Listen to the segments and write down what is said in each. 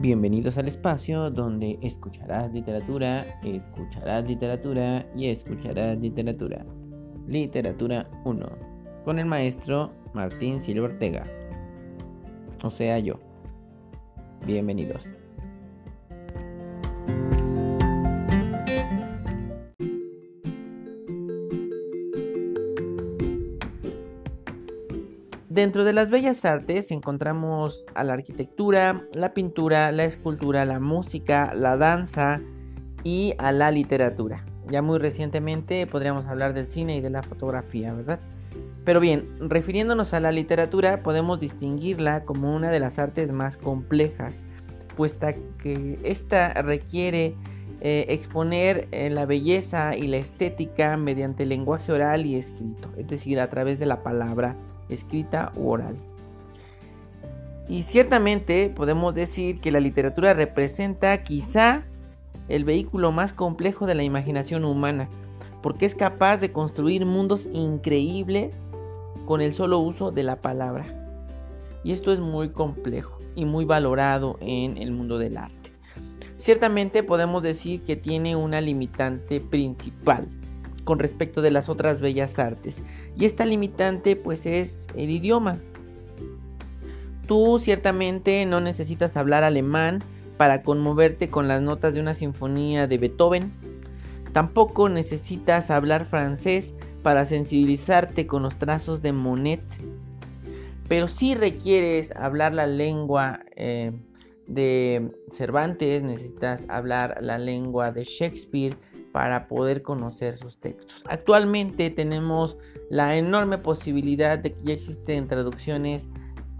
Bienvenidos al espacio donde escucharás literatura, escucharás literatura y escucharás literatura. Literatura 1. Con el maestro Martín Silva Ortega. O sea, yo. Bienvenidos. Dentro de las bellas artes encontramos a la arquitectura, la pintura, la escultura, la música, la danza y a la literatura. Ya muy recientemente podríamos hablar del cine y de la fotografía, ¿verdad? Pero bien, refiriéndonos a la literatura, podemos distinguirla como una de las artes más complejas, puesta que esta requiere eh, exponer eh, la belleza y la estética mediante lenguaje oral y escrito, es decir, a través de la palabra escrita u oral. Y ciertamente podemos decir que la literatura representa quizá el vehículo más complejo de la imaginación humana, porque es capaz de construir mundos increíbles con el solo uso de la palabra. Y esto es muy complejo y muy valorado en el mundo del arte. Ciertamente podemos decir que tiene una limitante principal, con respecto de las otras bellas artes. Y esta limitante pues es el idioma. Tú ciertamente no necesitas hablar alemán para conmoverte con las notas de una sinfonía de Beethoven. Tampoco necesitas hablar francés para sensibilizarte con los trazos de Monet. Pero si requieres hablar la lengua eh, de Cervantes, necesitas hablar la lengua de Shakespeare, para poder conocer sus textos. Actualmente tenemos la enorme posibilidad de que ya existen traducciones,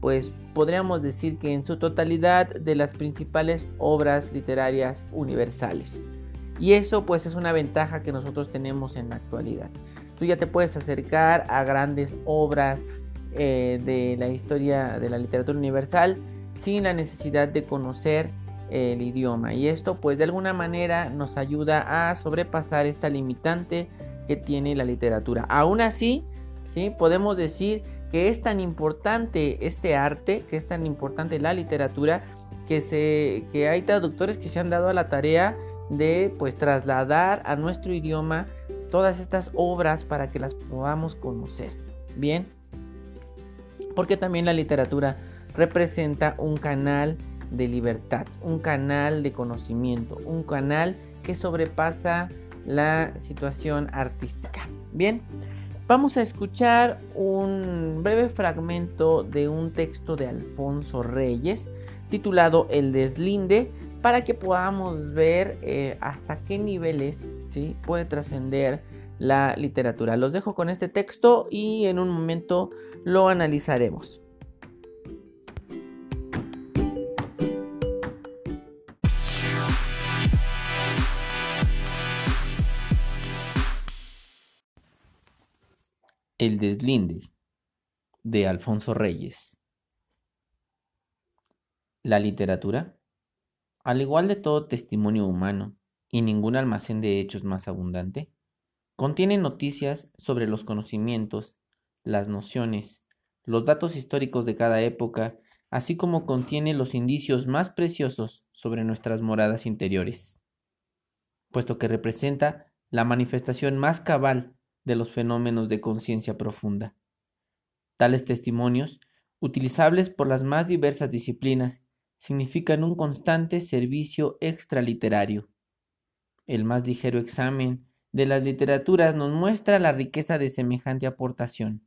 pues podríamos decir que en su totalidad de las principales obras literarias universales. Y eso pues es una ventaja que nosotros tenemos en la actualidad. Tú ya te puedes acercar a grandes obras eh, de la historia de la literatura universal sin la necesidad de conocer el idioma y esto pues de alguna manera nos ayuda a sobrepasar esta limitante que tiene la literatura. Aún así, ¿sí? podemos decir que es tan importante este arte, que es tan importante la literatura, que, se, que hay traductores que se han dado a la tarea de pues trasladar a nuestro idioma todas estas obras para que las podamos conocer. Bien, porque también la literatura representa un canal de libertad, un canal de conocimiento, un canal que sobrepasa la situación artística. Bien, vamos a escuchar un breve fragmento de un texto de Alfonso Reyes titulado El deslinde para que podamos ver eh, hasta qué niveles ¿sí? puede trascender la literatura. Los dejo con este texto y en un momento lo analizaremos. El deslinde de Alfonso Reyes. La literatura, al igual de todo testimonio humano y ningún almacén de hechos más abundante, contiene noticias sobre los conocimientos, las nociones, los datos históricos de cada época, así como contiene los indicios más preciosos sobre nuestras moradas interiores, puesto que representa la manifestación más cabal de los fenómenos de conciencia profunda. Tales testimonios, utilizables por las más diversas disciplinas, significan un constante servicio extraliterario. El más ligero examen de las literaturas nos muestra la riqueza de semejante aportación.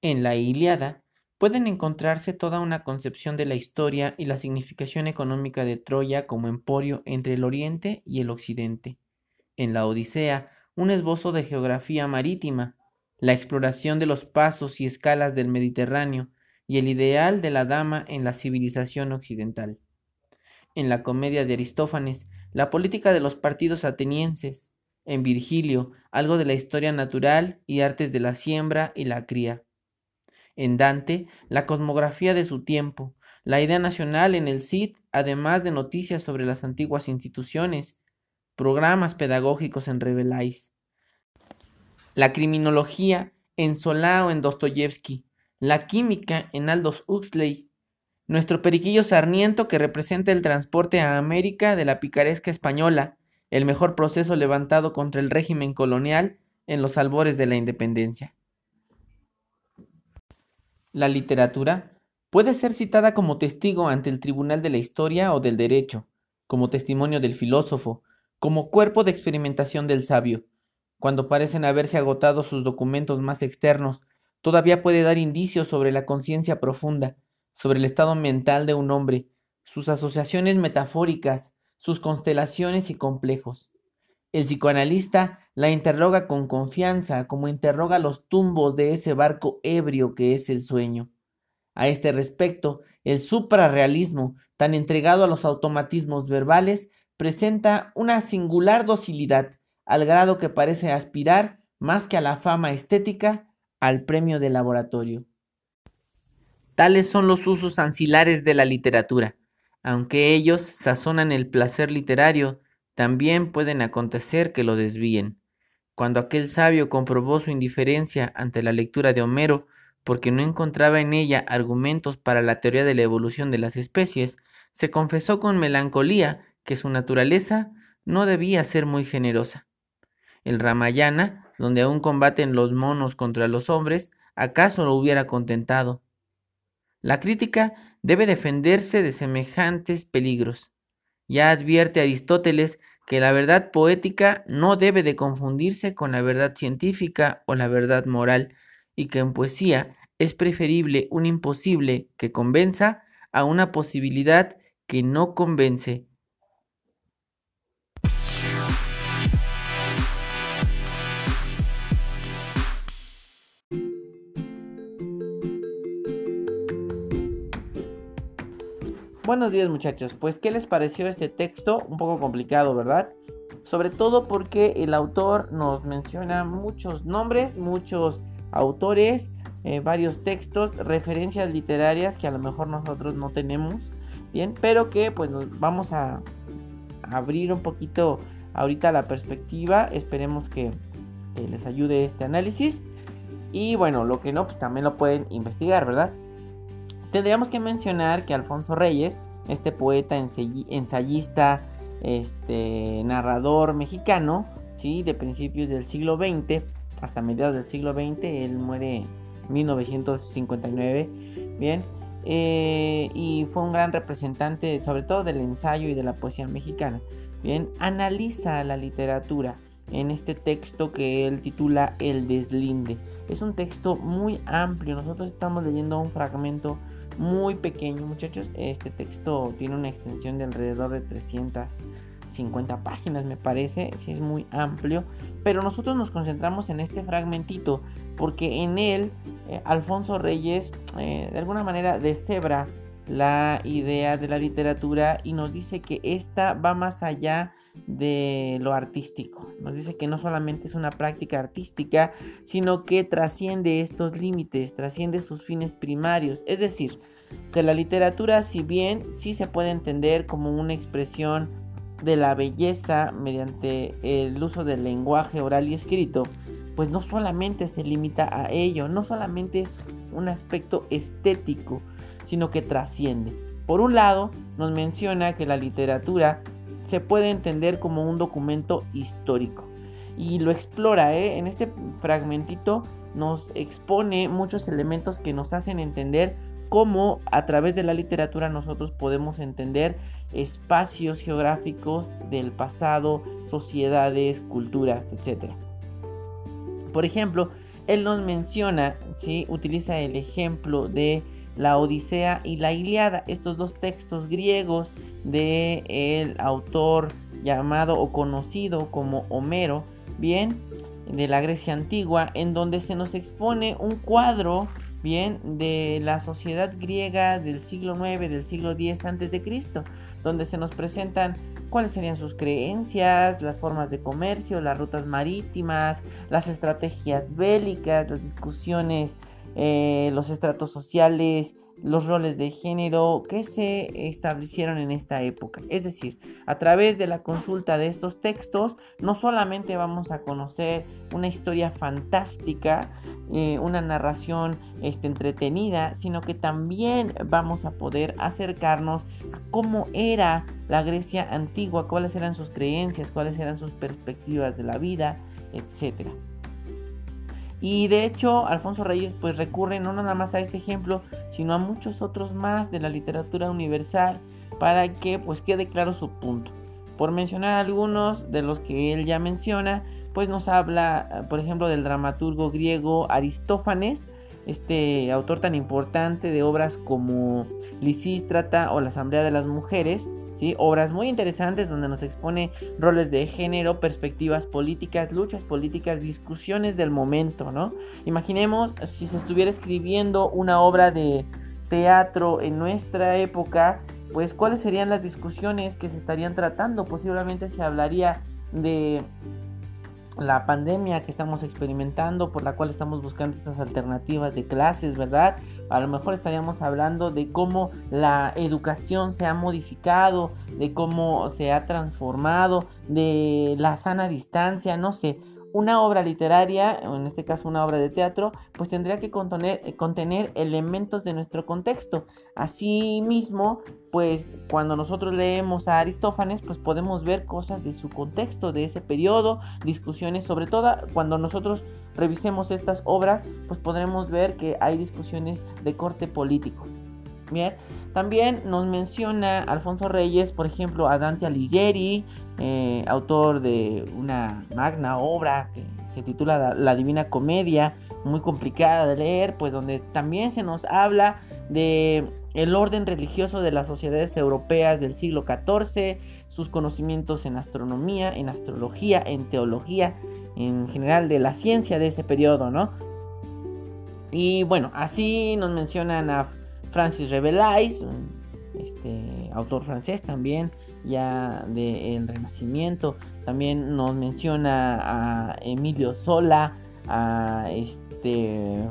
En la Iliada pueden encontrarse toda una concepción de la historia y la significación económica de Troya como emporio entre el Oriente y el Occidente. En la Odisea un esbozo de geografía marítima, la exploración de los pasos y escalas del Mediterráneo y el ideal de la dama en la civilización occidental. En la comedia de Aristófanes, la política de los partidos atenienses, en Virgilio, algo de la historia natural y artes de la siembra y la cría. En Dante, la cosmografía de su tiempo, la idea nacional en el Cid, además de noticias sobre las antiguas instituciones programas pedagógicos en Revelais, la criminología en Solá o en Dostoyevsky, la química en Aldous Huxley, Nuestro periquillo sarniento que representa el transporte a América de la picaresca española, el mejor proceso levantado contra el régimen colonial en los albores de la independencia. La literatura puede ser citada como testigo ante el tribunal de la historia o del derecho, como testimonio del filósofo, como cuerpo de experimentación del sabio. Cuando parecen haberse agotado sus documentos más externos, todavía puede dar indicios sobre la conciencia profunda, sobre el estado mental de un hombre, sus asociaciones metafóricas, sus constelaciones y complejos. El psicoanalista la interroga con confianza, como interroga los tumbos de ese barco ebrio que es el sueño. A este respecto, el suprarrealismo, tan entregado a los automatismos verbales, presenta una singular docilidad, al grado que parece aspirar, más que a la fama estética, al premio de laboratorio. Tales son los usos ancilares de la literatura. Aunque ellos sazonan el placer literario, también pueden acontecer que lo desvíen. Cuando aquel sabio comprobó su indiferencia ante la lectura de Homero, porque no encontraba en ella argumentos para la teoría de la evolución de las especies, se confesó con melancolía que su naturaleza no debía ser muy generosa. El Ramayana, donde aún combaten los monos contra los hombres, acaso lo hubiera contentado. La crítica debe defenderse de semejantes peligros. Ya advierte Aristóteles que la verdad poética no debe de confundirse con la verdad científica o la verdad moral, y que en poesía es preferible un imposible que convenza a una posibilidad que no convence Buenos días muchachos, pues ¿qué les pareció este texto? Un poco complicado, ¿verdad? Sobre todo porque el autor nos menciona muchos nombres, muchos autores, eh, varios textos, referencias literarias que a lo mejor nosotros no tenemos, bien, pero que pues nos vamos a abrir un poquito ahorita la perspectiva, esperemos que, les ayude este análisis y bueno, lo que no, pues también lo pueden investigar, ¿verdad? Tendríamos que mencionar que Alfonso Reyes, este poeta, ensayista, este, narrador mexicano, ¿sí? de principios del siglo XX hasta mediados del siglo XX, él muere en 1959, bien, eh, y fue un gran representante sobre todo del ensayo y de la poesía mexicana. Bien, analiza la literatura en este texto que él titula El deslinde. Es un texto muy amplio, nosotros estamos leyendo un fragmento muy pequeño, muchachos. Este texto tiene una extensión de alrededor de 350 páginas, me parece. si es muy amplio. Pero nosotros nos concentramos en este fragmentito porque en él eh, Alfonso Reyes eh, de alguna manera deshebra la idea de la literatura y nos dice que esta va más allá de lo artístico. Nos dice que no solamente es una práctica artística, sino que trasciende estos límites, trasciende sus fines primarios. Es decir, que la literatura, si bien sí se puede entender como una expresión de la belleza mediante el uso del lenguaje oral y escrito, pues no solamente se limita a ello, no solamente es un aspecto estético, sino que trasciende. Por un lado, nos menciona que la literatura se puede entender como un documento histórico. Y lo explora, ¿eh? en este fragmentito nos expone muchos elementos que nos hacen entender cómo a través de la literatura nosotros podemos entender espacios geográficos del pasado, sociedades, culturas, etc. Por ejemplo, él nos menciona, ¿sí? utiliza el ejemplo de la Odisea y la Iliada, estos dos textos griegos de el autor llamado o conocido como Homero, bien, de la Grecia antigua, en donde se nos expone un cuadro, bien, de la sociedad griega del siglo IX, del siglo X antes de Cristo, donde se nos presentan cuáles serían sus creencias, las formas de comercio, las rutas marítimas, las estrategias bélicas, las discusiones eh, los estratos sociales, los roles de género que se establecieron en esta época. Es decir, a través de la consulta de estos textos, no solamente vamos a conocer una historia fantástica, eh, una narración este, entretenida, sino que también vamos a poder acercarnos a cómo era la Grecia antigua, cuáles eran sus creencias, cuáles eran sus perspectivas de la vida, etc. Y de hecho, Alfonso Reyes pues recurre no nada más a este ejemplo, sino a muchos otros más de la literatura universal para que pues quede claro su punto. Por mencionar algunos de los que él ya menciona, pues nos habla, por ejemplo, del dramaturgo griego Aristófanes, este autor tan importante de obras como Lisístrata o la Asamblea de las Mujeres, ¿sí? obras muy interesantes donde nos expone roles de género, perspectivas políticas, luchas políticas, discusiones del momento, ¿no? Imaginemos si se estuviera escribiendo una obra de teatro en nuestra época pues cuáles serían las discusiones que se estarían tratando. Posiblemente se hablaría de la pandemia que estamos experimentando, por la cual estamos buscando estas alternativas de clases, ¿verdad? A lo mejor estaríamos hablando de cómo la educación se ha modificado, de cómo se ha transformado, de la sana distancia, no sé una obra literaria, en este caso una obra de teatro, pues tendría que contener, eh, contener elementos de nuestro contexto. Asimismo, pues cuando nosotros leemos a Aristófanes, pues podemos ver cosas de su contexto, de ese periodo, discusiones, sobre todo cuando nosotros revisemos estas obras, pues podremos ver que hay discusiones de corte político. Bien, también nos menciona Alfonso Reyes, por ejemplo, a Dante Alighieri, eh, autor de una magna obra que se titula La Divina Comedia, muy complicada de leer, pues donde también se nos habla de el orden religioso de las sociedades europeas del siglo XIV, sus conocimientos en astronomía, en astrología, en teología, en general de la ciencia de ese periodo, ¿no? Y bueno, así nos mencionan a Francis Rabelais, este, autor francés también, ya del Renacimiento. También nos menciona a Emilio Sola, a este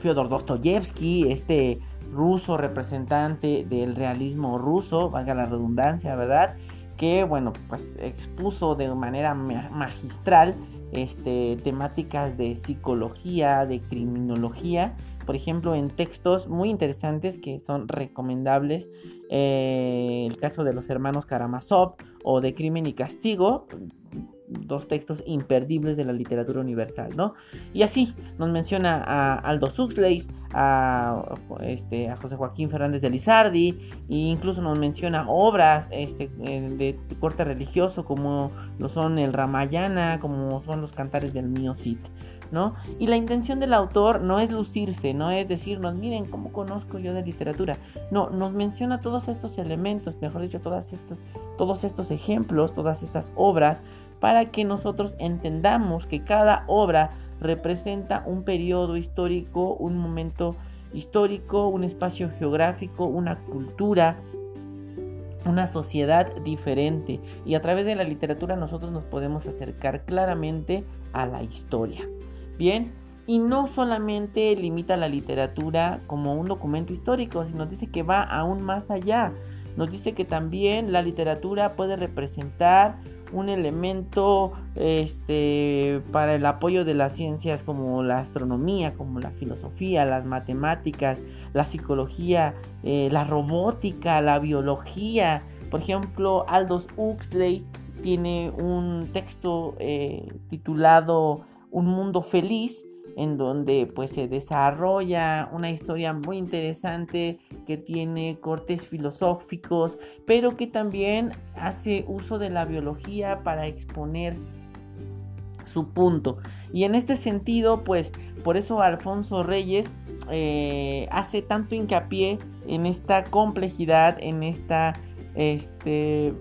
Fyodor Dostoyevsky, este ruso representante del realismo ruso, valga la redundancia, ¿verdad? Que bueno, pues expuso de manera magistral este, temáticas de psicología, de criminología por ejemplo, en textos muy interesantes que son recomendables. Eh, el caso de los hermanos Karamazov o de Crimen y Castigo, dos textos imperdibles de la literatura universal, ¿no? Y así nos menciona a Aldo Huxley, a, este, José Joaquín Fernández de Lizardi, e incluso nos menciona obras este, eh, de corte religioso como lo son el Ramayana, como son los cantares del Mío Cid. Y la intención del autor no es lucirse, no es decirnos, miren cómo conozco yo de literatura. No, nos menciona todos estos elementos, mejor dicho, todas todos estos ejemplos, todas estas obras, para que nosotros entendamos que cada obra representa un periodo histórico, un momento histórico, un espacio geográfico, una cultura, una sociedad diferente. Y a través de la literatura nosotros nos podemos acercar claramente a la historia. Bien, y no solamente limita la literatura como un documento histórico, sino dice que va aún más allá. Nos dice que también la literatura puede representar un elemento este, para el apoyo de las ciencias como la astronomía, como la filosofía, las matemáticas, la psicología, eh, la robótica, la biología. Por ejemplo, Aldous Huxley tiene un texto eh, titulado un mundo feliz en donde pues se desarrolla una historia muy interesante que tiene cortes filosóficos, pero que también hace uso de la biología para exponer su punto. Y en este sentido, pues por eso Alfonso Reyes eh, hace tanto hincapié en esta complejidad, en esta, este,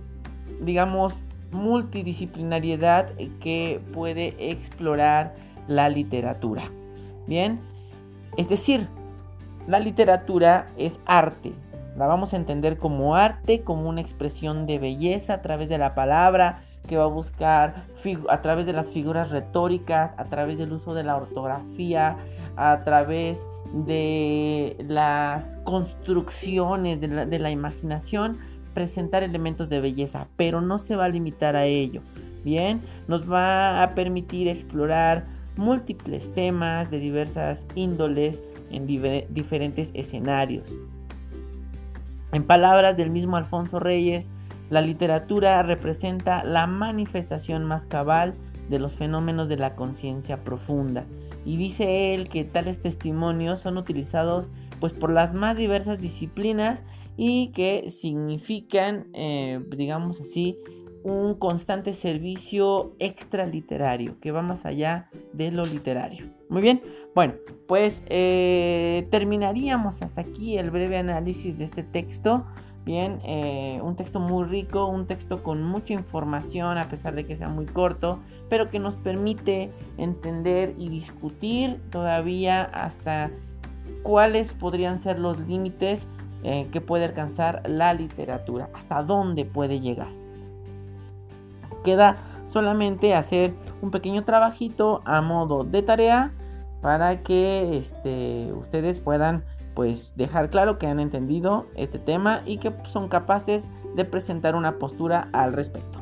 digamos, multidisciplinariedad que puede explorar la literatura. Bien, es decir, la literatura es arte. La vamos a entender como arte, como una expresión de belleza a través de la palabra, que va a buscar a través de las figuras retóricas, a través del uso de la ortografía, a través de las construcciones de la, imaginación, presentar elementos de belleza, pero no se va a limitar a ello. Bien, nos va a permitir explorar múltiples temas de diversas índoles en diferentes escenarios. En palabras del mismo Alfonso Reyes, la literatura representa la manifestación más cabal de los fenómenos de la conciencia profunda. Y dice él que tales testimonios son utilizados pues por las más diversas disciplinas y que significan, eh, digamos así, un constante servicio extraliterario que va más allá de lo literario. Muy bien, bueno, pues eh, terminaríamos hasta aquí el breve análisis de este texto. Bien, eh, un texto muy rico, un texto con mucha información a pesar de que sea muy corto, pero que nos permite entender y discutir todavía hasta cuáles podrían ser los límites eh, que puede alcanzar la literatura, hasta dónde puede llegar. Queda solamente hacer un pequeño trabajito a modo de tarea para que este, ustedes puedan pues dejar claro que han entendido este tema y que son capaces de presentar una postura al respecto.